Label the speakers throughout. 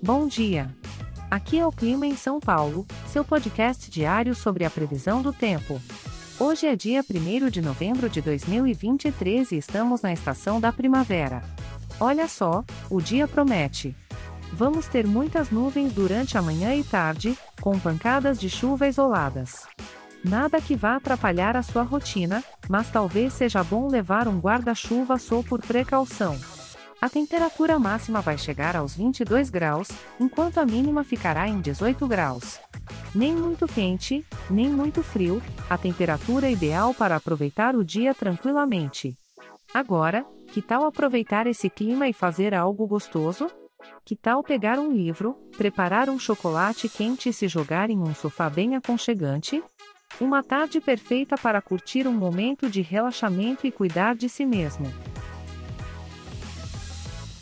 Speaker 1: Bom dia! Aqui é o Clima em São Paulo, seu podcast diário sobre a previsão do tempo. Hoje é dia 1 de novembro de 2023 e estamos na estação da primavera. Olha só, o dia promete. Vamos ter muitas nuvens durante a manhã e tarde, com pancadas de chuva isoladas. Nada que vá atrapalhar a sua rotina, mas talvez seja bom levar um guarda-chuva só por precaução. A temperatura máxima vai chegar aos 22 graus, enquanto a mínima ficará em 18 graus. Nem muito quente, nem muito frio, a temperatura ideal para aproveitar o dia tranquilamente. Agora, que tal aproveitar esse clima e fazer algo gostoso? Que tal pegar um livro, preparar um chocolate quente e se jogar em um sofá bem aconchegante? Uma tarde perfeita para curtir um momento de relaxamento e cuidar de si mesmo.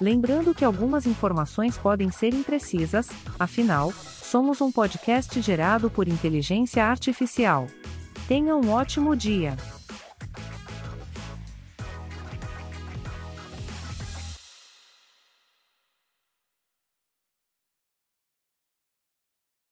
Speaker 1: Lembrando que algumas informações podem ser imprecisas, afinal, somos um podcast gerado por inteligência artificial. Tenha um ótimo dia!